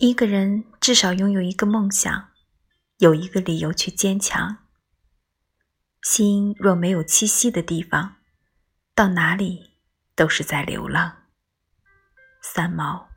一个人至少拥有一个梦想有一个理由去坚强。心若没有栖息的地方到哪里都是在流浪。三毛。